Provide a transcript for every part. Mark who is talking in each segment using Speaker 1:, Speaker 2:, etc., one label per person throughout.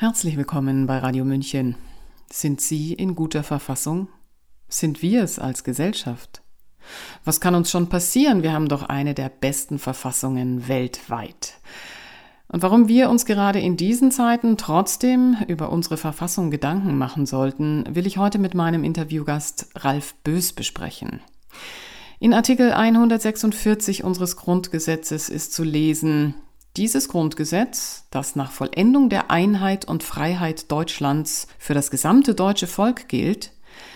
Speaker 1: Herzlich willkommen bei Radio München. Sind Sie in guter Verfassung? Sind wir es als Gesellschaft? Was kann uns schon passieren? Wir haben doch eine der besten Verfassungen weltweit. Und warum wir uns gerade in diesen Zeiten trotzdem über unsere Verfassung Gedanken machen sollten, will ich heute mit meinem Interviewgast Ralf Bös besprechen. In Artikel 146 unseres Grundgesetzes ist zu lesen, dieses Grundgesetz, das nach Vollendung der Einheit und Freiheit Deutschlands für das gesamte deutsche Volk gilt,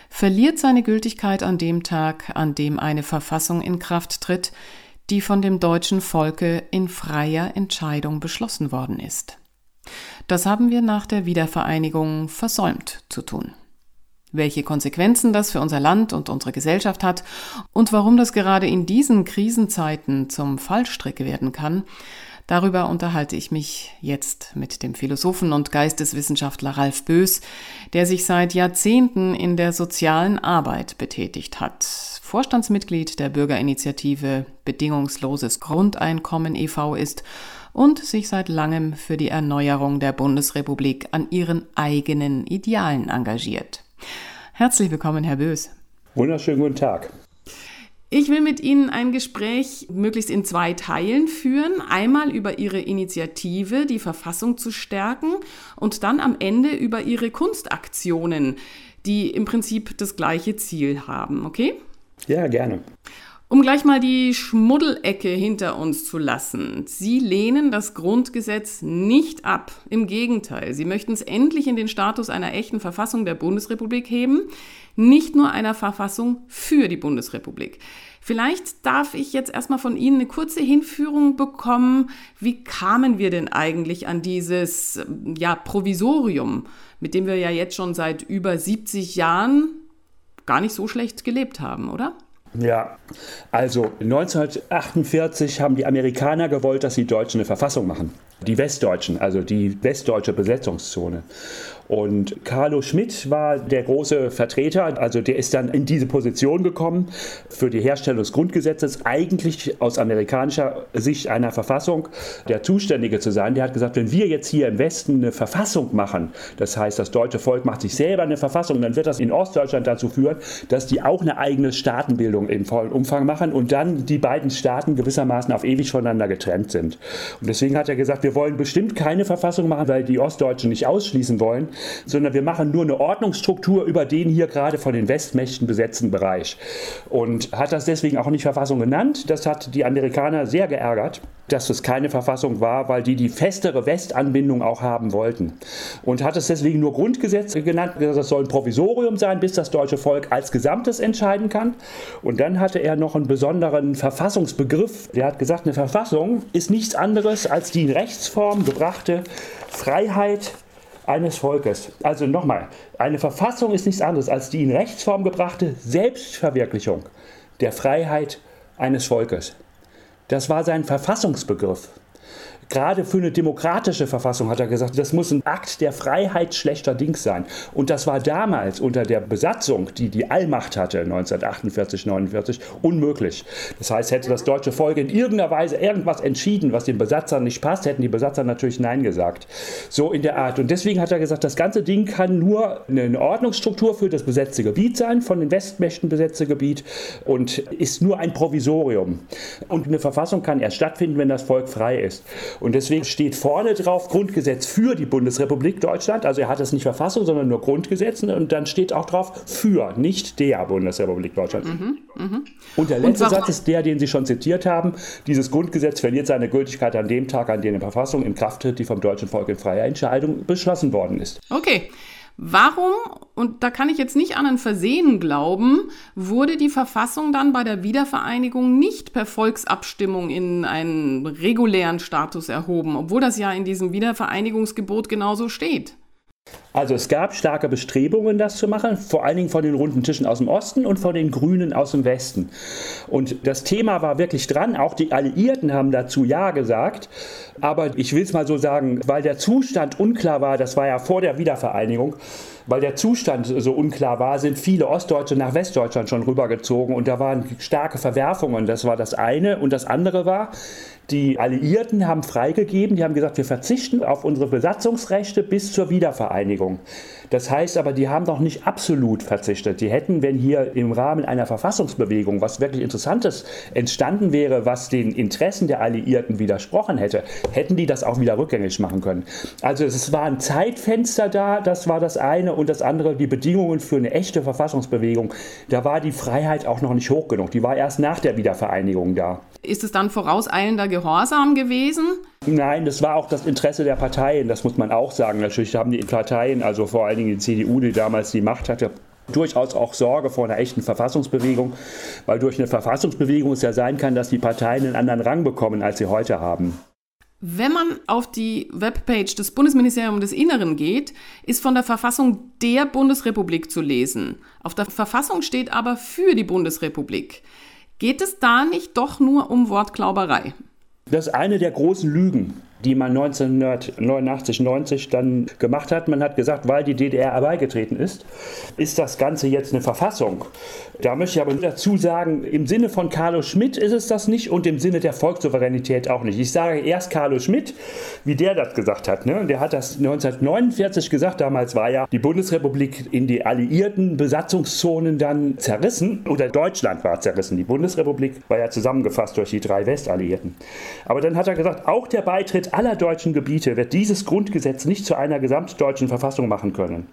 Speaker 1: verliert seine Gültigkeit an dem Tag, an dem eine Verfassung in Kraft tritt, die von dem deutschen Volke in freier Entscheidung beschlossen worden ist. Das haben wir nach der Wiedervereinigung versäumt zu tun. Welche Konsequenzen das für unser Land und unsere Gesellschaft hat und warum das gerade in diesen Krisenzeiten zum Fallstrick werden kann, Darüber unterhalte ich mich jetzt mit dem Philosophen und Geisteswissenschaftler Ralf Bös, der sich seit Jahrzehnten in der sozialen Arbeit betätigt hat. Vorstandsmitglied der Bürgerinitiative Bedingungsloses Grundeinkommen e.V. ist und sich seit langem für die Erneuerung der Bundesrepublik an ihren eigenen Idealen engagiert. Herzlich willkommen, Herr Bös.
Speaker 2: Wunderschönen guten Tag.
Speaker 1: Ich will mit Ihnen ein Gespräch möglichst in zwei Teilen führen. Einmal über Ihre Initiative, die Verfassung zu stärken und dann am Ende über Ihre Kunstaktionen, die im Prinzip das gleiche Ziel haben. Okay?
Speaker 2: Ja, gerne.
Speaker 1: Um gleich mal die Schmuddelecke hinter uns zu lassen. Sie lehnen das Grundgesetz nicht ab. Im Gegenteil, Sie möchten es endlich in den Status einer echten Verfassung der Bundesrepublik heben, nicht nur einer Verfassung für die Bundesrepublik. Vielleicht darf ich jetzt erstmal von Ihnen eine kurze Hinführung bekommen. Wie kamen wir denn eigentlich an dieses ja, Provisorium, mit dem wir ja jetzt schon seit über 70 Jahren gar nicht so schlecht gelebt haben, oder?
Speaker 2: Ja, also 1948 haben die Amerikaner gewollt, dass die Deutschen eine Verfassung machen. Die Westdeutschen, also die westdeutsche Besetzungszone. Und Carlo Schmidt war der große Vertreter, also der ist dann in diese Position gekommen für die Herstellung des Grundgesetzes, eigentlich aus amerikanischer Sicht einer Verfassung der Zuständige zu sein. Der hat gesagt, wenn wir jetzt hier im Westen eine Verfassung machen, das heißt, das deutsche Volk macht sich selber eine Verfassung, dann wird das in Ostdeutschland dazu führen, dass die auch eine eigene Staatenbildung im vollen Umfang machen und dann die beiden Staaten gewissermaßen auf ewig voneinander getrennt sind. Und deswegen hat er gesagt, wir wollen bestimmt keine Verfassung machen, weil die Ostdeutschen nicht ausschließen wollen, sondern wir machen nur eine Ordnungsstruktur über den hier gerade von den Westmächten besetzten Bereich. Und hat das deswegen auch nicht Verfassung genannt. Das hat die Amerikaner sehr geärgert, dass es keine Verfassung war, weil die die festere Westanbindung auch haben wollten. Und hat es deswegen nur Grundgesetz genannt. Das soll ein Provisorium sein, bis das deutsche Volk als Gesamtes entscheiden kann. Und dann hatte er noch einen besonderen Verfassungsbegriff. Der hat gesagt, eine Verfassung ist nichts anderes als die in Rechtsform gebrachte Freiheit, eines Volkes. Also nochmal, eine Verfassung ist nichts anderes als die in Rechtsform gebrachte Selbstverwirklichung der Freiheit eines Volkes. Das war sein Verfassungsbegriff. Gerade für eine demokratische Verfassung hat er gesagt, das muss ein Akt der Freiheit schlechterdings sein. Und das war damals unter der Besatzung, die die Allmacht hatte, 1948, 49, unmöglich. Das heißt, hätte das deutsche Volk in irgendeiner Weise irgendwas entschieden, was den Besatzern nicht passt, hätten die Besatzer natürlich Nein gesagt. So in der Art. Und deswegen hat er gesagt, das ganze Ding kann nur eine Ordnungsstruktur für das besetzte Gebiet sein, von den Westmächten besetzte Gebiet und ist nur ein Provisorium. Und eine Verfassung kann erst stattfinden, wenn das Volk frei ist. Und deswegen steht vorne drauf Grundgesetz für die Bundesrepublik Deutschland. Also er hat es nicht Verfassung, sondern nur Grundgesetz. Und dann steht auch drauf für, nicht der Bundesrepublik Deutschland. Mhm, mh. Und der letzte Und Satz ist der, den Sie schon zitiert haben. Dieses Grundgesetz verliert seine Gültigkeit an dem Tag, an dem die Verfassung in Kraft tritt, die vom deutschen Volk in freier Entscheidung beschlossen worden ist.
Speaker 1: Okay. Warum, und da kann ich jetzt nicht an ein Versehen glauben, wurde die Verfassung dann bei der Wiedervereinigung nicht per Volksabstimmung in einen regulären Status erhoben, obwohl das ja in diesem Wiedervereinigungsgebot genauso steht?
Speaker 2: Also es gab starke Bestrebungen, das zu machen, vor allen Dingen von den runden Tischen aus dem Osten und von den Grünen aus dem Westen. Und das Thema war wirklich dran, auch die Alliierten haben dazu Ja gesagt. Aber ich will es mal so sagen, weil der Zustand unklar war, das war ja vor der Wiedervereinigung, weil der Zustand so unklar war, sind viele Ostdeutsche nach Westdeutschland schon rübergezogen und da waren starke Verwerfungen. Das war das eine. Und das andere war, Die Alliierten haben freigegeben, die haben gesagt, wir verzichten auf unsere Besatzungsrechte bis zur Wiedervereinigung. Das heißt aber, die haben doch nicht absolut verzichtet. Die hätten, wenn hier im Rahmen einer Verfassungsbewegung was wirklich Interessantes entstanden wäre, was den Interessen der Alliierten widersprochen hätte, hätten die das auch wieder rückgängig machen können. Also es war ein Zeitfenster da, das war das eine und das andere, die Bedingungen für eine echte Verfassungsbewegung. Da war die Freiheit auch noch nicht hoch genug. Die war erst nach der Wiedervereinigung da.
Speaker 1: Ist es dann vorauseilender Gehorsam gewesen?
Speaker 2: Nein, das war auch das Interesse der Parteien, das muss man auch sagen. Natürlich haben die Parteien, also vor allen Dingen die CDU, die damals die Macht hatte, durchaus auch Sorge vor einer echten Verfassungsbewegung, weil durch eine Verfassungsbewegung es ja sein kann, dass die Parteien einen anderen Rang bekommen, als sie heute haben.
Speaker 1: Wenn man auf die Webpage des Bundesministeriums des Inneren geht, ist von der Verfassung der Bundesrepublik zu lesen. Auf der Verfassung steht aber für die Bundesrepublik. Geht es da nicht doch nur um Wortglauberei?
Speaker 2: Das ist eine der großen Lügen die man 1989, 90 dann gemacht hat. Man hat gesagt, weil die DDR herbeigetreten ist, ist das Ganze jetzt eine Verfassung. Da möchte ich aber dazu sagen, im Sinne von Carlo Schmidt ist es das nicht und im Sinne der Volkssouveränität auch nicht. Ich sage erst Carlo Schmidt, wie der das gesagt hat. Ne? Der hat das 1949 gesagt, damals war ja die Bundesrepublik in die alliierten Besatzungszonen dann zerrissen oder Deutschland war zerrissen. Die Bundesrepublik war ja zusammengefasst durch die drei Westalliierten. Aber dann hat er gesagt, auch der Beitritt aller deutschen Gebiete wird dieses Grundgesetz nicht zu einer gesamtdeutschen Verfassung machen können.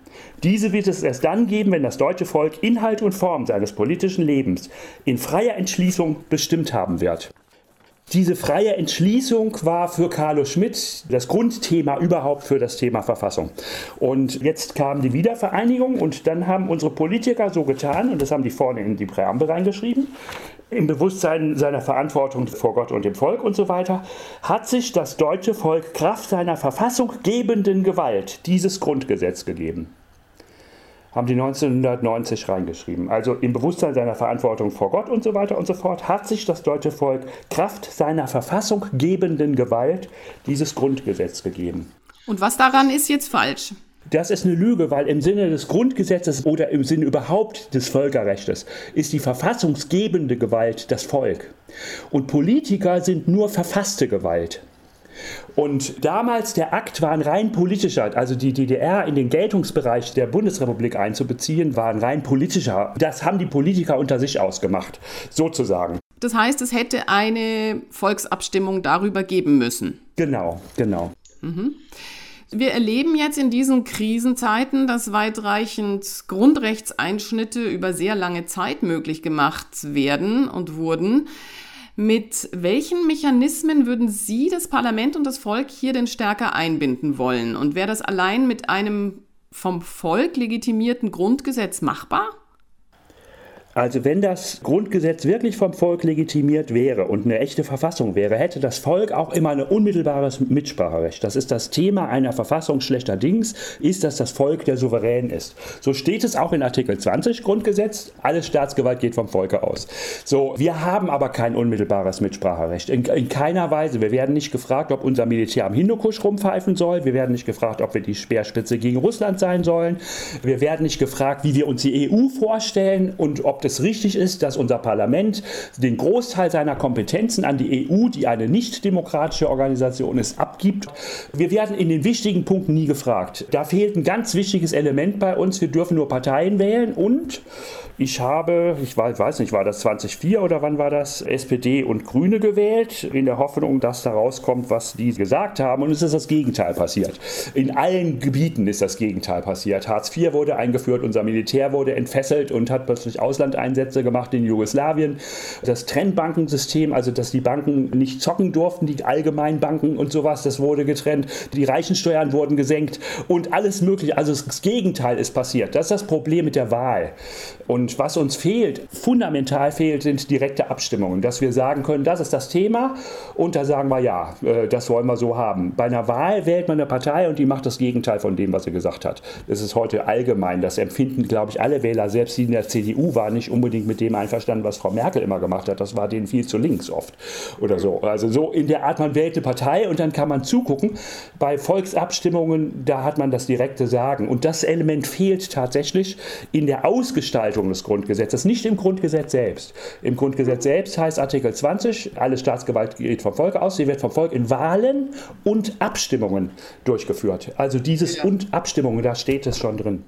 Speaker 2: Diese wird es erst dann geben, wenn das deutsche Volk Inhalt und Form seines politischen Lebens in freier Entschließung bestimmt haben wird. Diese freie Entschließung war für Carlo Schmidt das Grundthema überhaupt für das Thema Verfassung. Und jetzt kam die Wiedervereinigung und dann haben unsere Politiker so getan, und das haben die vorne in die Präambel reingeschrieben, im Bewusstsein seiner Verantwortung vor Gott und dem Volk und so weiter, hat sich das deutsche Volk Kraft seiner verfassunggebenden Gewalt dieses Grundgesetz gegeben. Haben die 1990 reingeschrieben. Also im Bewusstsein seiner Verantwortung vor Gott und so weiter und so fort, hat sich das deutsche Volk Kraft seiner verfassunggebenden Gewalt dieses Grundgesetz gegeben.
Speaker 1: Und was daran ist jetzt falsch?
Speaker 2: Das ist eine Lüge, weil im Sinne des Grundgesetzes oder im Sinne überhaupt des Völkerrechts ist die verfassungsgebende Gewalt das Volk. Und Politiker sind nur verfasste Gewalt. Und damals der Akt war ein rein politischer, also die DDR in den Geltungsbereich der Bundesrepublik einzubeziehen, war ein rein politischer. Das haben die Politiker unter sich ausgemacht, sozusagen.
Speaker 1: Das heißt, es hätte eine Volksabstimmung darüber geben müssen.
Speaker 2: Genau, genau.
Speaker 1: Mhm. Wir erleben jetzt in diesen Krisenzeiten, dass weitreichend Grundrechtseinschnitte über sehr lange Zeit möglich gemacht werden und wurden. Mit welchen Mechanismen würden Sie das Parlament und das Volk hier denn stärker einbinden wollen? Und wäre das allein mit einem vom Volk legitimierten Grundgesetz machbar?
Speaker 2: Also wenn das Grundgesetz wirklich vom Volk legitimiert wäre und eine echte Verfassung wäre, hätte das Volk auch immer ein unmittelbares Mitspracherecht. Das ist das Thema einer Verfassung schlechterdings, ist, dass das Volk der Souverän ist. So steht es auch in Artikel 20 Grundgesetz, alles Staatsgewalt geht vom Volke aus. So, wir haben aber kein unmittelbares Mitspracherecht. In, in keiner Weise. Wir werden nicht gefragt, ob unser Militär am Hindukusch rumpfeifen soll. Wir werden nicht gefragt, ob wir die Speerspitze gegen Russland sein sollen. Wir werden nicht gefragt, wie wir uns die EU vorstellen und ob ob es richtig ist, dass unser Parlament den Großteil seiner Kompetenzen an die EU, die eine nicht demokratische Organisation ist, abgibt. Wir werden in den wichtigen Punkten nie gefragt. Da fehlt ein ganz wichtiges Element bei uns. Wir dürfen nur Parteien wählen und ich habe, ich weiß nicht, war das 2004 oder wann war das, SPD und Grüne gewählt, in der Hoffnung, dass da rauskommt, was die gesagt haben. Und es ist das Gegenteil passiert. In allen Gebieten ist das Gegenteil passiert. Hartz IV wurde eingeführt, unser Militär wurde entfesselt und hat plötzlich Auslandeinsätze gemacht in Jugoslawien. Das Trennbankensystem, also dass die Banken nicht zocken durften, die Allgemeinbanken und sowas, das wurde getrennt. Die Reichensteuern wurden gesenkt und alles Mögliche. Also das Gegenteil ist passiert. Das ist das Problem mit der Wahl. Und und was uns fehlt, fundamental fehlt, sind direkte Abstimmungen, dass wir sagen können, das ist das Thema und da sagen wir ja, äh, das wollen wir so haben. Bei einer Wahl wählt man eine Partei und die macht das Gegenteil von dem, was sie gesagt hat. Das ist heute allgemein. Das empfinden, glaube ich, alle Wähler, selbst die in der CDU waren, nicht unbedingt mit dem einverstanden, was Frau Merkel immer gemacht hat. Das war denen viel zu links oft oder so. Also so in der Art, man wählt eine Partei und dann kann man zugucken. Bei Volksabstimmungen, da hat man das direkte Sagen. Und das Element fehlt tatsächlich in der Ausgestaltung des Grundgesetzes, nicht im Grundgesetz selbst. Im Grundgesetz selbst heißt Artikel 20, alle Staatsgewalt geht vom Volk aus, sie wird vom Volk in Wahlen und Abstimmungen durchgeführt. Also dieses ja. und Abstimmungen, da steht es schon drin.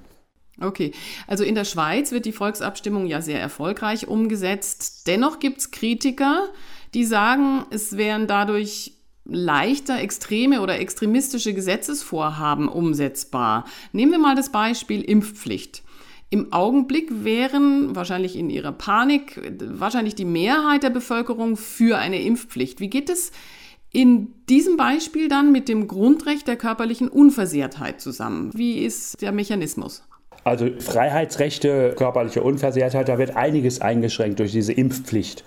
Speaker 1: Okay, also in der Schweiz wird die Volksabstimmung ja sehr erfolgreich umgesetzt. Dennoch gibt es Kritiker, die sagen, es wären dadurch leichter extreme oder extremistische Gesetzesvorhaben umsetzbar. Nehmen wir mal das Beispiel Impfpflicht. Im Augenblick wären wahrscheinlich in ihrer Panik wahrscheinlich die Mehrheit der Bevölkerung für eine Impfpflicht. Wie geht es in diesem Beispiel dann mit dem Grundrecht der körperlichen Unversehrtheit zusammen? Wie ist der Mechanismus?
Speaker 2: Also Freiheitsrechte, körperliche Unversehrtheit, da wird einiges eingeschränkt durch diese Impfpflicht.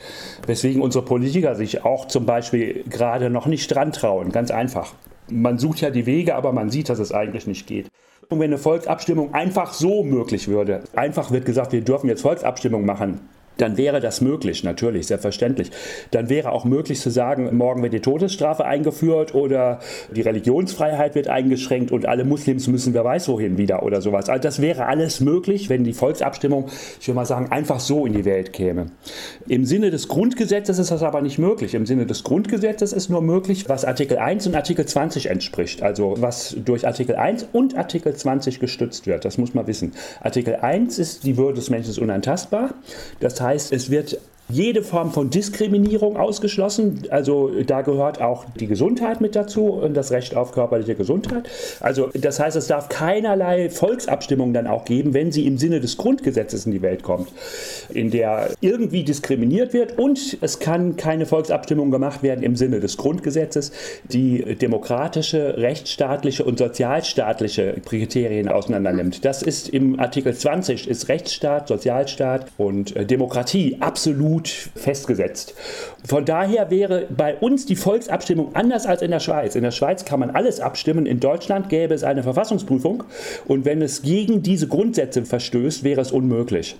Speaker 2: Weswegen unsere Politiker sich auch zum Beispiel gerade noch nicht dran trauen. Ganz einfach. Man sucht ja die Wege, aber man sieht, dass es eigentlich nicht geht. Und wenn eine Volksabstimmung einfach so möglich würde, einfach wird gesagt, wir dürfen jetzt Volksabstimmung machen, dann wäre das möglich, natürlich, selbstverständlich. Dann wäre auch möglich zu sagen, morgen wird die Todesstrafe eingeführt oder die Religionsfreiheit wird eingeschränkt und alle Muslims müssen wer weiß wohin wieder oder sowas. Also das wäre alles möglich, wenn die Volksabstimmung, ich würde mal sagen, einfach so in die Welt käme. Im Sinne des Grundgesetzes ist das aber nicht möglich. Im Sinne des Grundgesetzes ist nur möglich, was Artikel 1 und Artikel 20 entspricht. Also was durch Artikel 1 und Artikel 20 gestützt wird. Das muss man wissen. Artikel 1 ist, die Würde des Menschen ist unantastbar. Das heißt, es wird jede Form von Diskriminierung ausgeschlossen. Also da gehört auch die Gesundheit mit dazu und das Recht auf körperliche Gesundheit. Also das heißt, es darf keinerlei Volksabstimmung dann auch geben, wenn sie im Sinne des Grundgesetzes in die Welt kommt, in der irgendwie diskriminiert wird und es kann keine Volksabstimmung gemacht werden im Sinne des Grundgesetzes, die demokratische, rechtsstaatliche und sozialstaatliche Kriterien auseinandernimmt. Das ist im Artikel 20 ist Rechtsstaat, Sozialstaat und äh, Demokratie absolut gut festgesetzt. Von daher wäre bei uns die Volksabstimmung anders als in der Schweiz. In der Schweiz kann man alles abstimmen. In Deutschland gäbe es eine Verfassungsprüfung und wenn es gegen diese Grundsätze verstößt, wäre es unmöglich.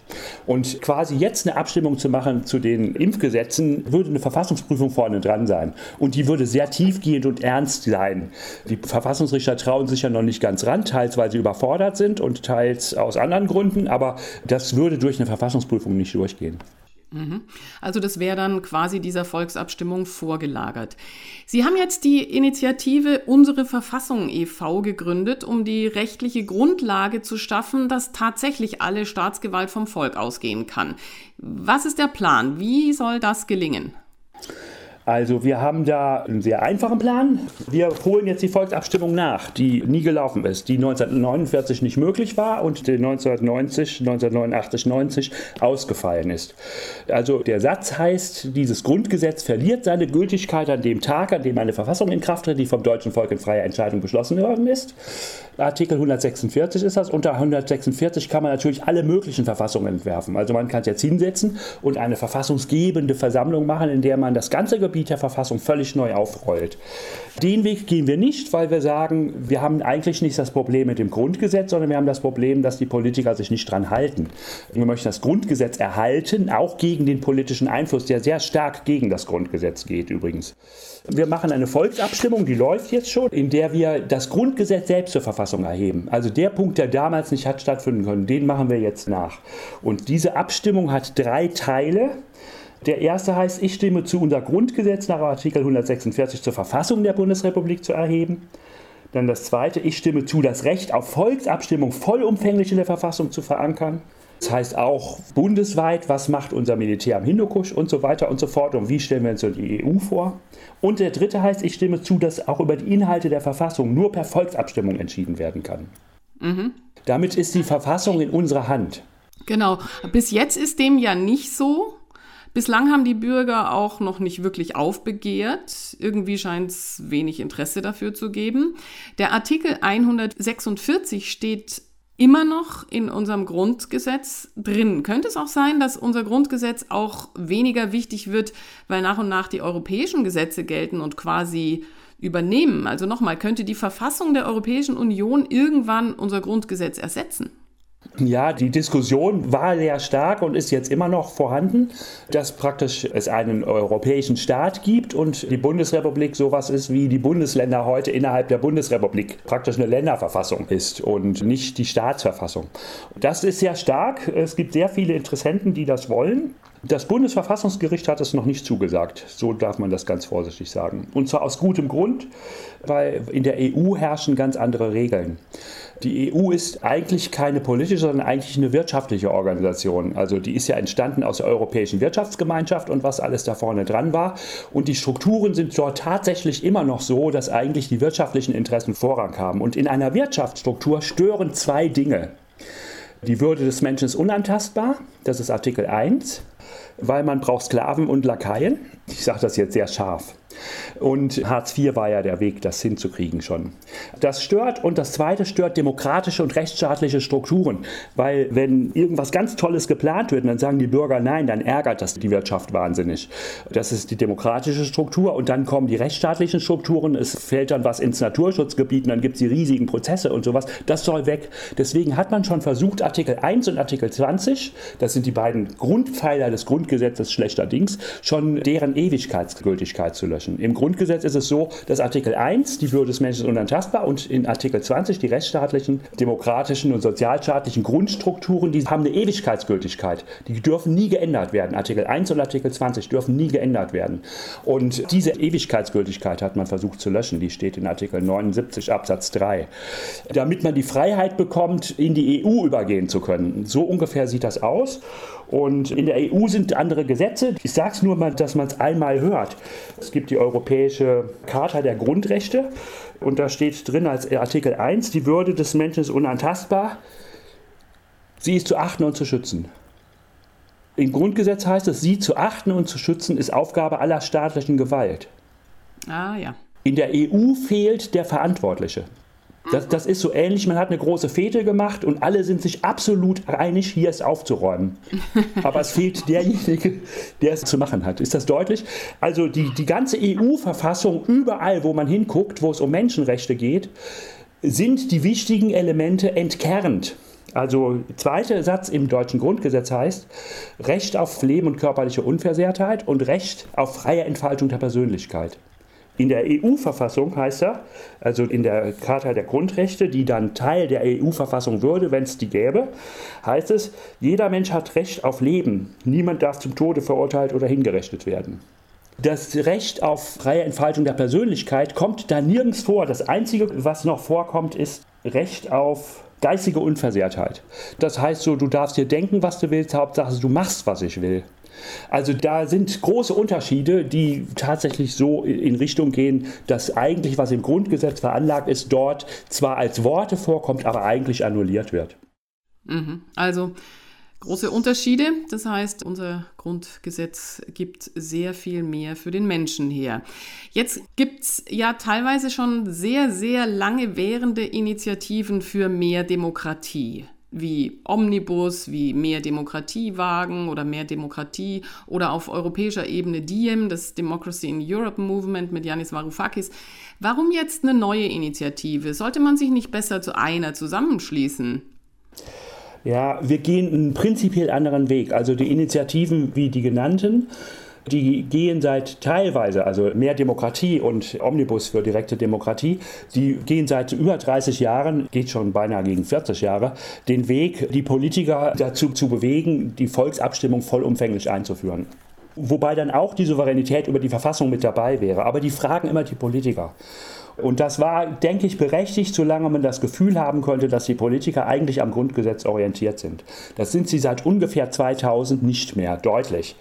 Speaker 2: Und quasi jetzt eine Abstimmung zu machen zu den Impfgesetzen, würde eine Verfassungsprüfung vorne dran sein. Und die würde sehr tiefgehend und ernst sein. Die Verfassungsrichter trauen sich ja noch nicht ganz ran, teils weil sie überfordert sind und teils aus anderen Gründen, aber das würde durch eine Verfassungsprüfung nicht durchgehen.
Speaker 1: Mhm. Also das wäre dann quasi dieser Volksabstimmung vorgelagert. Sie haben jetzt die Initiative Unsere Verfassung e.V. gegründet, um die rechtliche Grundlage zu schaffen, dass tatsächlich alle Staatsgewalt vom Volk ausgehen kann. Was ist der Plan? Wie soll das gelingen?
Speaker 2: Also wir haben da einen sehr einfachen Plan. Wir holen jetzt die Volksabstimmung nach, die nie gelaufen ist, die 1949 nicht möglich war und die 1990, 1989, 90 ausgefallen ist. Also der Satz heißt, dieses Grundgesetz verliert seine Gültigkeit an dem Tag, an dem eine Verfassung in Kraft tritt, die vom deutschen Volk in freier Entscheidung beschlossen worden ist. Artikel 146 ist das. Unter 146 kann man natürlich alle möglichen Verfassungen entwerfen. Also man kann es jetzt hinsetzen und eine verfassungsgebende Versammlung machen, in der man das ganze Gebiet der Verfassung völlig neu aufrollt. Den Weg gehen wir nicht, weil wir sagen, wir haben eigentlich nicht das Problem mit dem Grundgesetz, sondern wir haben das Problem, dass die Politiker sich nicht dran halten. Wir möchten das Grundgesetz erhalten, auch gegen den politischen Einfluss, der sehr stark gegen das Grundgesetz geht übrigens. Wir machen eine Volksabstimmung, die läuft jetzt schon, in der wir das Grundgesetz selbst zur Verfassung erheben. Also der Punkt, der damals nicht hat stattfinden können, den machen wir jetzt nach. Und diese Abstimmung hat drei Teile. Der erste heißt, ich stimme zu, unser Grundgesetz nach Artikel 146 zur Verfassung der Bundesrepublik zu erheben. Dann das zweite, ich stimme zu, das Recht auf Volksabstimmung vollumfänglich in der Verfassung zu verankern. Das heißt auch bundesweit, was macht unser Militär am Hindukusch und so weiter und so fort und wie stellen wir uns die EU vor. Und der dritte heißt, ich stimme zu, dass auch über die Inhalte der Verfassung nur per Volksabstimmung entschieden werden kann. Mhm. Damit ist die Verfassung in unserer Hand.
Speaker 1: Genau. Bis jetzt ist dem ja nicht so. Bislang haben die Bürger auch noch nicht wirklich aufbegehrt. Irgendwie scheint es wenig Interesse dafür zu geben. Der Artikel 146 steht immer noch in unserem Grundgesetz drin. Könnte es auch sein, dass unser Grundgesetz auch weniger wichtig wird, weil nach und nach die europäischen Gesetze gelten und quasi übernehmen? Also nochmal, könnte die Verfassung der Europäischen Union irgendwann unser Grundgesetz ersetzen?
Speaker 2: Ja, die Diskussion war sehr stark und ist jetzt immer noch vorhanden, dass praktisch es einen europäischen Staat gibt und die Bundesrepublik sowas ist wie die Bundesländer heute innerhalb der Bundesrepublik, praktisch eine Länderverfassung ist und nicht die Staatsverfassung. Das ist sehr stark. Es gibt sehr viele Interessenten, die das wollen. Das Bundesverfassungsgericht hat es noch nicht zugesagt. So darf man das ganz vorsichtig sagen. Und zwar aus gutem Grund, weil in der EU herrschen ganz andere Regeln. Die EU ist eigentlich keine politische, sondern eigentlich eine wirtschaftliche Organisation. Also die ist ja entstanden aus der Europäischen Wirtschaftsgemeinschaft und was alles da vorne dran war. Und die Strukturen sind dort tatsächlich immer noch so, dass eigentlich die wirtschaftlichen Interessen Vorrang haben. Und in einer Wirtschaftsstruktur stören zwei Dinge. Die Würde des Menschen ist unantastbar, das ist Artikel 1, weil man braucht Sklaven und Lakaien. Ich sage das jetzt sehr scharf. Und Hartz IV war ja der Weg, das hinzukriegen schon. Das stört und das Zweite stört demokratische und rechtsstaatliche Strukturen, weil wenn irgendwas ganz Tolles geplant wird, dann sagen die Bürger nein, dann ärgert das die Wirtschaft wahnsinnig. Das ist die demokratische Struktur und dann kommen die rechtsstaatlichen Strukturen, es fällt dann was ins Naturschutzgebiet und dann gibt es die riesigen Prozesse und sowas. Das soll weg. Deswegen hat man schon versucht, Artikel 1 und Artikel 20, das sind die beiden Grundpfeiler des Grundgesetzes schlechterdings, schon deren Ewigkeitsgültigkeit zu löschen. Menschen. Im Grundgesetz ist es so, dass Artikel 1, die Würde des Menschen ist unantastbar, und in Artikel 20, die rechtsstaatlichen, demokratischen und sozialstaatlichen Grundstrukturen, die haben eine Ewigkeitsgültigkeit. Die dürfen nie geändert werden. Artikel 1 und Artikel 20 dürfen nie geändert werden. Und diese Ewigkeitsgültigkeit hat man versucht zu löschen. Die steht in Artikel 79 Absatz 3. Damit man die Freiheit bekommt, in die EU übergehen zu können. So ungefähr sieht das aus. Und in der EU sind andere Gesetze. Ich sage es nur mal, dass man es einmal hört. Es gibt die Europäische Charta der Grundrechte und da steht drin als Artikel 1, die Würde des Menschen ist unantastbar. Sie ist zu achten und zu schützen. Im Grundgesetz heißt es, sie zu achten und zu schützen ist Aufgabe aller staatlichen Gewalt.
Speaker 1: Ah ja.
Speaker 2: In der EU fehlt der Verantwortliche. Das, das ist so ähnlich, man hat eine große Fete gemacht und alle sind sich absolut einig, hier es aufzuräumen. Aber es fehlt derjenige, der es zu machen hat. Ist das deutlich? Also die, die ganze EU-Verfassung, überall, wo man hinguckt, wo es um Menschenrechte geht, sind die wichtigen Elemente entkernt. Also zweiter Satz im deutschen Grundgesetz heißt Recht auf Leben und körperliche Unversehrtheit und Recht auf freie Entfaltung der Persönlichkeit. In der EU-Verfassung heißt er, also in der Charta der Grundrechte, die dann Teil der EU-Verfassung würde, wenn es die gäbe, heißt es, jeder Mensch hat Recht auf Leben. Niemand darf zum Tode verurteilt oder hingerechnet werden. Das Recht auf freie Entfaltung der Persönlichkeit kommt da nirgends vor. Das Einzige, was noch vorkommt, ist Recht auf geistige Unversehrtheit. Das heißt so, du darfst dir denken, was du willst, Hauptsache du machst, was ich will. Also da sind große Unterschiede, die tatsächlich so in Richtung gehen, dass eigentlich, was im Grundgesetz veranlagt ist, dort zwar als Worte vorkommt, aber eigentlich annulliert wird.
Speaker 1: Mhm. Also große Unterschiede. Das heißt, unser Grundgesetz gibt sehr viel mehr für den Menschen her. Jetzt gibt es ja teilweise schon sehr, sehr lange währende Initiativen für mehr Demokratie wie Omnibus, wie mehr Demokratiewagen oder mehr Demokratie oder auf europäischer Ebene Diem, das Democracy in Europe Movement mit Yanis Varoufakis. Warum jetzt eine neue Initiative? Sollte man sich nicht besser zu einer zusammenschließen?
Speaker 2: Ja, wir gehen einen prinzipiell anderen Weg. Also die Initiativen wie die genannten die gehen seit teilweise, also mehr Demokratie und Omnibus für direkte Demokratie, die gehen seit über 30 Jahren, geht schon beinahe gegen 40 Jahre, den Weg, die Politiker dazu zu bewegen, die Volksabstimmung vollumfänglich einzuführen. Wobei dann auch die Souveränität über die Verfassung mit dabei wäre. Aber die fragen immer die Politiker. Und das war, denke ich, berechtigt, solange man das Gefühl haben konnte, dass die Politiker eigentlich am Grundgesetz orientiert sind. Das sind sie seit ungefähr 2000 nicht mehr, deutlich.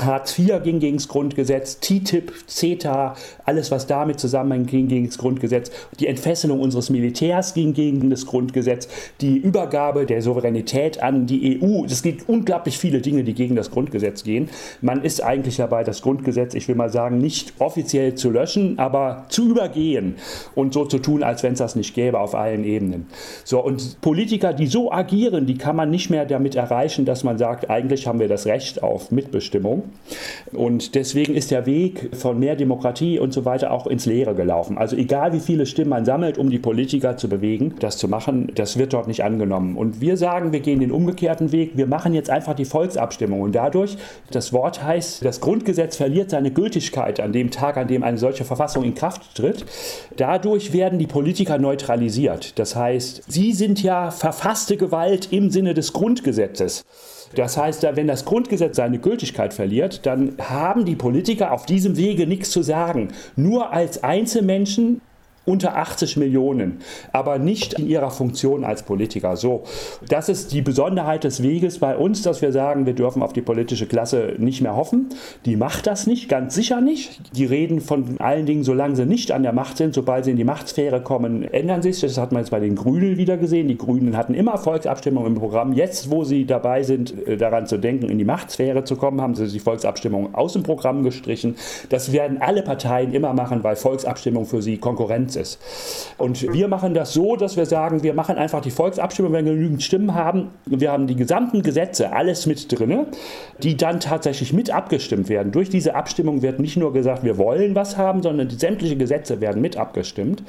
Speaker 2: Hartz IV ging gegen das Grundgesetz, TTIP, CETA, alles, was damit zusammenhängt, ging gegen das Grundgesetz. Die Entfesselung unseres Militärs ging gegen das Grundgesetz. Die Übergabe der Souveränität an die EU. Es gibt unglaublich viele Dinge, die gegen das Grundgesetz gehen. Man ist eigentlich dabei, das Grundgesetz, ich will mal sagen, nicht offiziell zu löschen, aber zu übergehen ignorieren und so zu tun, als wenn es das nicht gäbe auf allen Ebenen. So, und Politiker, die so agieren, die kann man nicht mehr damit erreichen, dass man sagt, eigentlich haben wir das Recht auf Mitbestimmung. Und deswegen ist der Weg von mehr Demokratie und so weiter auch ins Leere gelaufen. Also egal wie viele Stimmen man sammelt, um die Politiker zu bewegen, das zu machen, das wird dort nicht angenommen. Und wir sagen, wir gehen den umgekehrten Weg. Wir machen jetzt einfach die Volksabstimmung. Und dadurch, das Wort heißt, das Grundgesetz verliert seine Gültigkeit an dem Tag, an dem eine solche Verfassung in Kraft tritt. Dadurch werden die Politiker neutralisiert. Das heißt, sie sind ja verfasste Gewalt im Sinne des Grundgesetzes. Das heißt, wenn das Grundgesetz seine Gültigkeit verliert, dann haben die Politiker auf diesem Wege nichts zu sagen. Nur als Einzelmenschen unter 80 Millionen, aber nicht in ihrer Funktion als Politiker. So, das ist die Besonderheit des Weges bei uns, dass wir sagen, wir dürfen auf die politische Klasse nicht mehr hoffen. Die macht das nicht, ganz sicher nicht. Die reden von allen Dingen, solange sie nicht an der Macht sind, sobald sie in die Machtsphäre kommen, ändern sich. Das hat man jetzt bei den Grünen wieder gesehen. Die Grünen hatten immer Volksabstimmungen im Programm. Jetzt, wo sie dabei sind, äh, daran zu denken, in die Machtsphäre zu kommen, haben sie die Volksabstimmung aus dem Programm gestrichen. Das werden alle Parteien immer machen, weil Volksabstimmung für sie Konkurrenz ist. Und wir machen das so, dass wir sagen, wir machen einfach die Volksabstimmung, wenn wir genügend Stimmen haben. Wir haben die gesamten Gesetze, alles mit drin, die dann tatsächlich mit abgestimmt werden. Durch diese Abstimmung wird nicht nur gesagt, wir wollen was haben, sondern sämtliche Gesetze werden mit abgestimmt.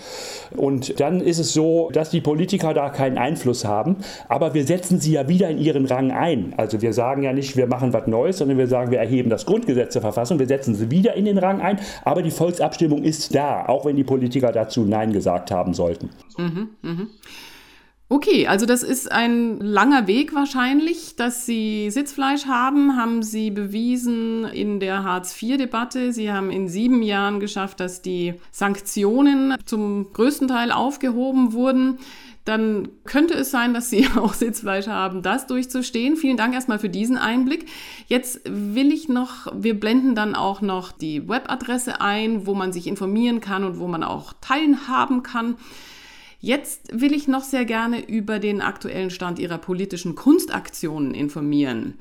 Speaker 2: Und dann ist es so, dass die Politiker da keinen Einfluss haben, aber wir setzen sie ja wieder in ihren Rang ein. Also wir sagen ja nicht, wir machen was Neues, sondern wir sagen, wir erheben das Grundgesetz zur Verfassung, wir setzen sie wieder in den Rang ein, aber die Volksabstimmung ist da, auch wenn die Politiker dazu Nein gesagt haben sollten. Mhm,
Speaker 1: mh. Okay, also das ist ein langer Weg wahrscheinlich, dass Sie Sitzfleisch haben, haben Sie bewiesen in der Hartz-IV-Debatte. Sie haben in sieben Jahren geschafft, dass die Sanktionen zum größten Teil aufgehoben wurden dann könnte es sein, dass Sie auch Sitzfleisch haben, das durchzustehen. Vielen Dank erstmal für diesen Einblick. Jetzt will ich noch, wir blenden dann auch noch die Webadresse ein, wo man sich informieren kann und wo man auch teilhaben kann. Jetzt will ich noch sehr gerne über den aktuellen Stand Ihrer politischen Kunstaktionen informieren.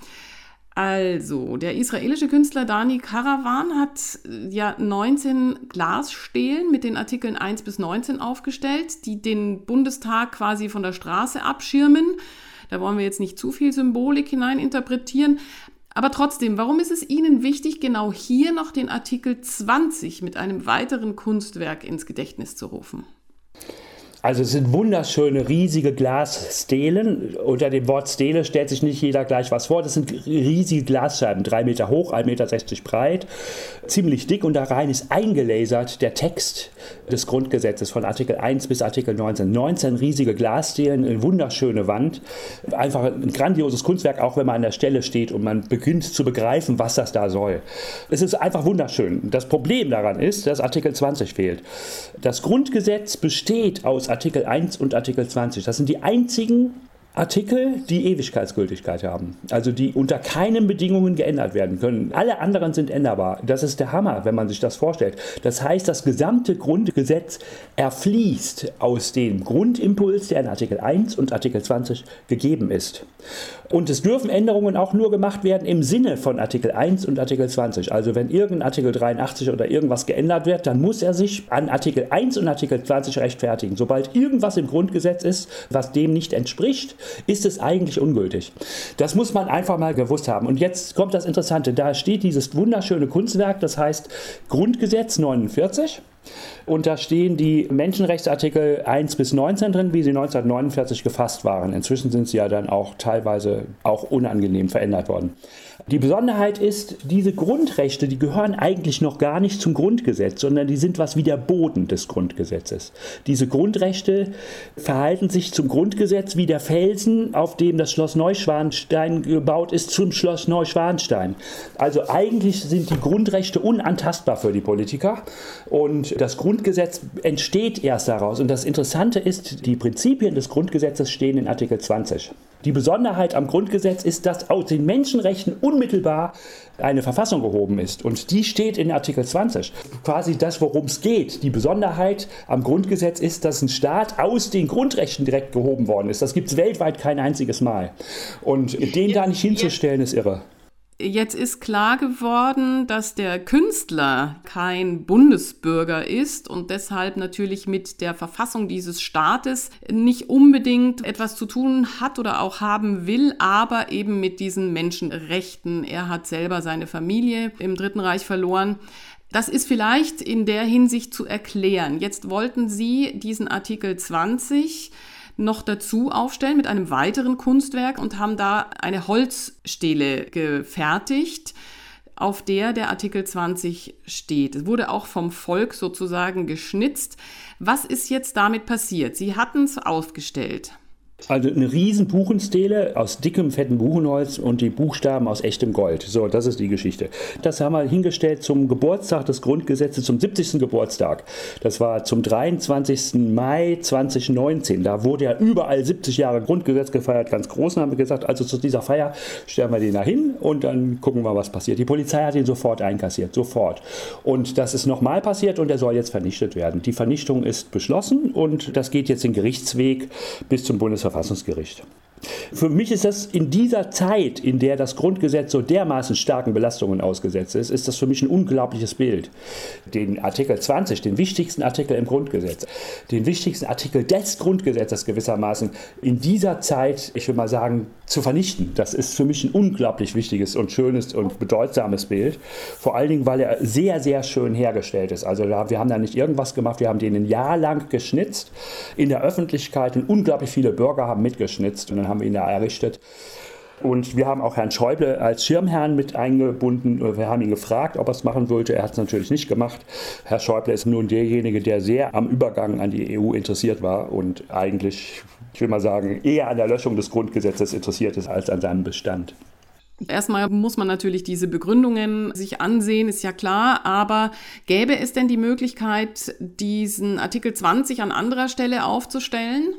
Speaker 1: Also, der israelische Künstler Dani Karawan hat äh, ja 19 Glasstelen mit den Artikeln 1 bis 19 aufgestellt, die den Bundestag quasi von der Straße abschirmen. Da wollen wir jetzt nicht zu viel Symbolik hineininterpretieren. Aber trotzdem, warum ist es Ihnen wichtig, genau hier noch den Artikel 20 mit einem weiteren Kunstwerk ins Gedächtnis zu rufen?
Speaker 2: Also es sind wunderschöne, riesige Glasstelen. Unter dem Wort Stele stellt sich nicht jeder gleich was vor. Das sind riesige Glasscheiben, drei Meter hoch, 1,60 Meter breit, ziemlich dick und da rein ist eingelasert der Text des Grundgesetzes von Artikel 1 bis Artikel 19. 19 riesige Glasstelen, eine wunderschöne Wand. Einfach ein grandioses Kunstwerk, auch wenn man an der Stelle steht und man beginnt zu begreifen, was das da soll. Es ist einfach wunderschön. Das Problem daran ist, dass Artikel 20 fehlt. Das Grundgesetz besteht aus Artikel 1 und Artikel 20. Das sind die einzigen Artikel, die Ewigkeitsgültigkeit haben, also die unter keinen Bedingungen geändert werden können. Alle anderen sind änderbar. Das ist der Hammer, wenn man sich das vorstellt. Das heißt, das gesamte Grundgesetz erfließt aus dem Grundimpuls, der in Artikel 1 und Artikel 20 gegeben ist. Und es dürfen Änderungen auch nur gemacht werden im Sinne von Artikel 1 und Artikel 20. Also wenn irgendein Artikel 83 oder irgendwas geändert wird, dann muss er sich an Artikel 1 und Artikel 20 rechtfertigen. Sobald irgendwas im Grundgesetz ist, was dem nicht entspricht, ist es eigentlich ungültig. Das muss man einfach mal gewusst haben. Und jetzt kommt das Interessante. Da steht dieses wunderschöne Kunstwerk, das heißt Grundgesetz 49. Und da stehen die Menschenrechtsartikel 1 bis 19 drin, wie sie 1949 gefasst waren. Inzwischen sind sie ja dann auch teilweise auch unangenehm verändert worden. Die Besonderheit ist, diese Grundrechte, die gehören eigentlich noch gar nicht zum Grundgesetz, sondern die sind was wie der Boden des Grundgesetzes. Diese Grundrechte verhalten sich zum Grundgesetz wie der Felsen, auf dem das Schloss Neuschwanstein gebaut ist, zum Schloss Neuschwanstein. Also eigentlich sind die Grundrechte unantastbar für die Politiker und das Grundgesetz entsteht erst daraus. Und das Interessante ist, die Prinzipien des Grundgesetzes stehen in Artikel 20. Die Besonderheit am Grundgesetz ist, dass aus den Menschenrechten unmittelbar eine Verfassung gehoben ist. Und die steht in Artikel 20. Quasi das, worum es geht. Die Besonderheit am Grundgesetz ist, dass ein Staat aus den Grundrechten direkt gehoben worden ist. Das gibt es weltweit kein einziges Mal. Und den da nicht hinzustellen, ist irre.
Speaker 1: Jetzt ist klar geworden, dass der Künstler kein Bundesbürger ist und deshalb natürlich mit der Verfassung dieses Staates nicht unbedingt etwas zu tun hat oder auch haben will, aber eben mit diesen Menschenrechten. Er hat selber seine Familie im Dritten Reich verloren. Das ist vielleicht in der Hinsicht zu erklären. Jetzt wollten Sie diesen Artikel 20 noch dazu aufstellen mit einem weiteren Kunstwerk und haben da eine Holzstele gefertigt, auf der der Artikel 20 steht. Es wurde auch vom Volk sozusagen geschnitzt. Was ist jetzt damit passiert? Sie hatten es aufgestellt.
Speaker 2: Also eine riesen Buchenstele aus dickem, fetten Buchenholz und die Buchstaben aus echtem Gold. So, das ist die Geschichte. Das haben wir hingestellt zum Geburtstag des Grundgesetzes, zum 70. Geburtstag. Das war zum 23. Mai 2019. Da wurde ja überall 70 Jahre Grundgesetz gefeiert, ganz groß. Haben wir gesagt, also zu dieser Feier stellen wir den da hin und dann gucken wir, was passiert. Die Polizei hat ihn sofort einkassiert, sofort. Und das ist nochmal passiert und er soll jetzt vernichtet werden. Die Vernichtung ist beschlossen und das geht jetzt den Gerichtsweg bis zum Bundesverfassungsgericht. Bundesverfassungsgericht. Für mich ist das in dieser Zeit, in der das Grundgesetz so dermaßen starken Belastungen ausgesetzt ist, ist das für mich ein unglaubliches Bild. Den Artikel 20, den wichtigsten Artikel im Grundgesetz, den wichtigsten Artikel des Grundgesetzes gewissermaßen in dieser Zeit, ich würde mal sagen, zu vernichten. Das ist für mich ein unglaublich wichtiges und schönes und bedeutsames Bild. Vor allen Dingen, weil er sehr, sehr schön hergestellt ist. Also wir haben da nicht irgendwas gemacht, wir haben den ein Jahr lang geschnitzt in der Öffentlichkeit und unglaublich viele Bürger haben mitgeschnitzt und dann haben wir ihn da errichtet. Und wir haben auch Herrn Schäuble als Schirmherrn mit eingebunden. Wir haben ihn gefragt, ob er es machen wollte. Er hat es natürlich nicht gemacht. Herr Schäuble ist nun derjenige, der sehr am Übergang an die EU interessiert war und eigentlich, ich will mal sagen, eher an der Löschung des Grundgesetzes interessiert ist als an seinem Bestand.
Speaker 1: Erstmal muss man natürlich diese Begründungen sich ansehen, ist ja klar, aber gäbe es denn die Möglichkeit, diesen Artikel 20 an anderer Stelle aufzustellen?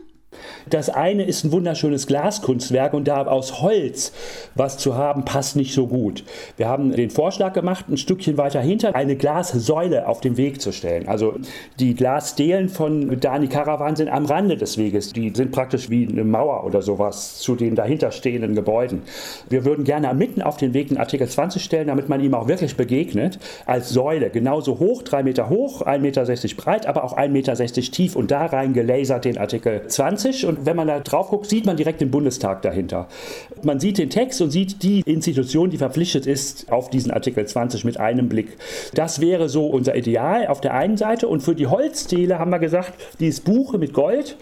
Speaker 2: Das eine ist ein wunderschönes Glaskunstwerk und da aus Holz was zu haben, passt nicht so gut. Wir haben den Vorschlag gemacht, ein Stückchen weiter hinter eine Glassäule auf den Weg zu stellen. Also die Glasstelen von Dani Caravan sind am Rande des Weges. Die sind praktisch wie eine Mauer oder sowas zu den dahinter stehenden Gebäuden. Wir würden gerne mitten auf den Weg einen Artikel 20 stellen, damit man ihm auch wirklich begegnet, als Säule. Genauso hoch, drei Meter hoch, 1,60 Meter breit, aber auch 1,60 Meter tief und da rein gelasert den Artikel 20 20 und wenn man da drauf guckt, sieht man direkt den Bundestag dahinter. Man sieht den Text und sieht die Institution, die verpflichtet ist auf diesen Artikel 20 mit einem Blick. Das wäre so unser Ideal auf der einen Seite und für die Holzstele haben wir gesagt, dieses Buche mit Gold,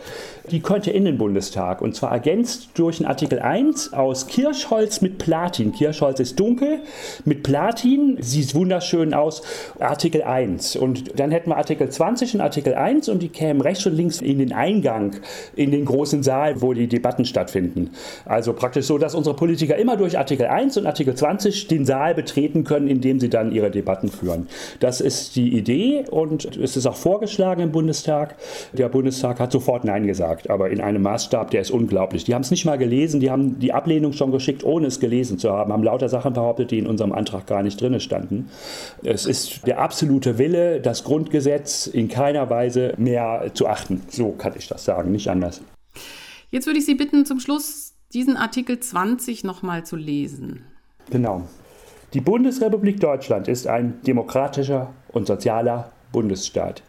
Speaker 2: die könnte in den Bundestag und zwar ergänzt durch einen Artikel 1 aus Kirschholz mit Platin. Kirschholz ist dunkel mit Platin, sieht wunderschön aus. Artikel 1 und dann hätten wir Artikel 20 und Artikel 1 und die kämen rechts und links in den Eingang in den großen Saal, wo die Debatten stattfinden. Also praktisch so, dass unsere Politiker immer durch Artikel 1 und Artikel 20 den Saal betreten können, indem sie dann ihre Debatten führen. Das ist die Idee und es ist auch vorgeschlagen im Bundestag. Der Bundestag hat sofort Nein gesagt gesagt, aber in einem Maßstab, der ist unglaublich. Die haben es nicht mal gelesen, die haben die Ablehnung schon geschickt, ohne es gelesen zu haben, haben lauter Sachen behauptet, die in unserem Antrag gar nicht drin standen. Es ist der absolute Wille, das Grundgesetz in keiner Weise mehr zu achten. So kann ich das sagen, nicht anders.
Speaker 1: Jetzt würde ich Sie bitten, zum Schluss diesen Artikel 20 nochmal zu lesen.
Speaker 2: Genau. Die Bundesrepublik Deutschland ist ein demokratischer und sozialer Bundesstaat.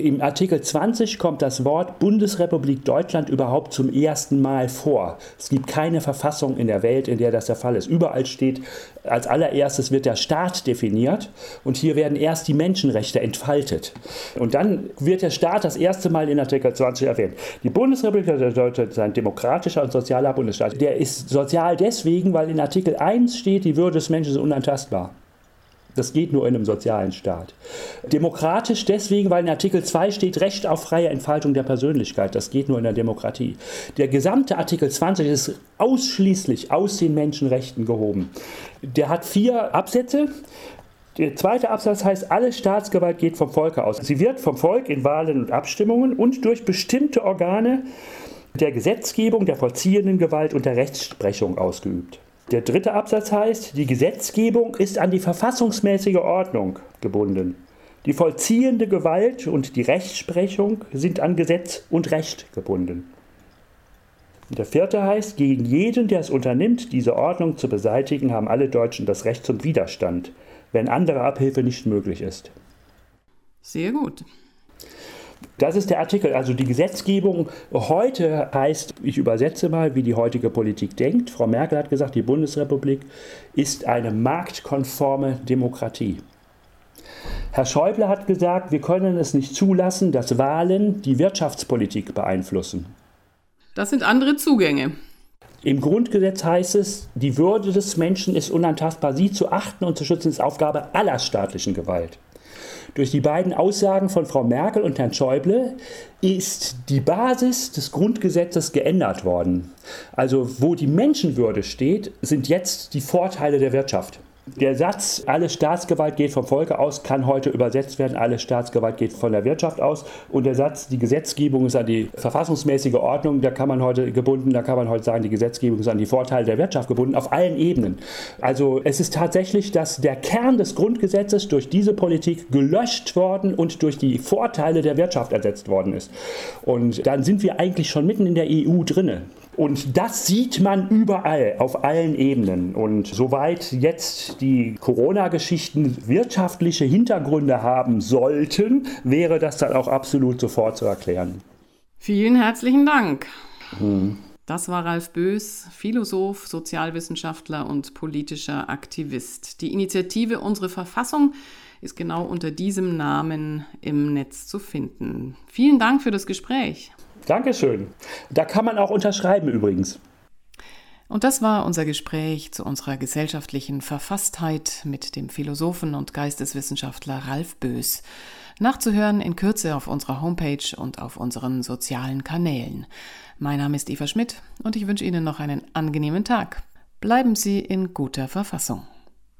Speaker 2: Im Artikel 20 kommt das Wort Bundesrepublik Deutschland überhaupt zum ersten Mal vor. Es gibt keine Verfassung in der Welt, in der das der Fall ist. Überall steht, als allererstes wird der Staat definiert und hier werden erst die Menschenrechte entfaltet. Und dann wird der Staat das erste Mal in Artikel 20 erwähnt. Die Bundesrepublik Deutschland ist ein demokratischer und sozialer Bundesstaat. Der ist sozial deswegen, weil in Artikel 1 steht, die Würde des Menschen ist unantastbar. Das geht nur in einem sozialen Staat. Demokratisch deswegen, weil in Artikel 2 steht Recht auf freie Entfaltung der Persönlichkeit. Das geht nur in der Demokratie. Der gesamte Artikel 20 ist ausschließlich aus den Menschenrechten gehoben. Der hat vier Absätze. Der zweite Absatz heißt, alle Staatsgewalt geht vom Volke aus. Sie wird vom Volk in Wahlen und Abstimmungen und durch bestimmte Organe der Gesetzgebung, der vollziehenden Gewalt und der Rechtsprechung ausgeübt. Der dritte Absatz heißt, die Gesetzgebung ist an die verfassungsmäßige Ordnung gebunden. Die vollziehende Gewalt und die Rechtsprechung sind an Gesetz und Recht gebunden. Der vierte heißt, gegen jeden, der es unternimmt, diese Ordnung zu beseitigen, haben alle Deutschen das Recht zum Widerstand, wenn andere Abhilfe nicht möglich ist.
Speaker 1: Sehr gut.
Speaker 2: Das ist der Artikel. Also die Gesetzgebung heute heißt, ich übersetze mal, wie die heutige Politik denkt. Frau Merkel hat gesagt, die Bundesrepublik ist eine marktkonforme Demokratie. Herr Schäuble hat gesagt, wir können es nicht zulassen, dass Wahlen die Wirtschaftspolitik beeinflussen.
Speaker 1: Das sind andere Zugänge.
Speaker 2: Im Grundgesetz heißt es, die Würde des Menschen ist unantastbar. Sie zu achten und zu schützen ist Aufgabe aller staatlichen Gewalt. Durch die beiden Aussagen von Frau Merkel und Herrn Schäuble ist die Basis des Grundgesetzes geändert worden. Also wo die Menschenwürde steht, sind jetzt die Vorteile der Wirtschaft. Der Satz, alle Staatsgewalt geht vom Volke aus, kann heute übersetzt werden, alle Staatsgewalt geht von der Wirtschaft aus. Und der Satz, die Gesetzgebung ist an die verfassungsmäßige Ordnung, da kann man heute gebunden, da kann man heute sagen, die Gesetzgebung ist an die Vorteile der Wirtschaft gebunden, auf allen Ebenen. Also es ist tatsächlich, dass der Kern des Grundgesetzes durch diese Politik gelöscht worden und durch die Vorteile der Wirtschaft ersetzt worden ist. Und dann sind wir eigentlich schon mitten in der EU drinne. Und das sieht man überall, auf allen Ebenen. Und soweit jetzt die Corona-Geschichten wirtschaftliche Hintergründe haben sollten, wäre das dann auch absolut sofort zu erklären.
Speaker 1: Vielen herzlichen Dank. Hm. Das war Ralf Bös, Philosoph, Sozialwissenschaftler und politischer Aktivist. Die Initiative Unsere Verfassung ist genau unter diesem Namen im Netz zu finden. Vielen Dank für das Gespräch.
Speaker 2: Dankeschön. Da kann man auch unterschreiben übrigens.
Speaker 1: Und das war unser Gespräch zu unserer gesellschaftlichen Verfasstheit mit dem Philosophen und Geisteswissenschaftler Ralf Bös. Nachzuhören in Kürze auf unserer Homepage und auf unseren sozialen Kanälen. Mein Name ist Eva Schmidt und ich wünsche Ihnen noch einen angenehmen Tag. Bleiben Sie in guter Verfassung.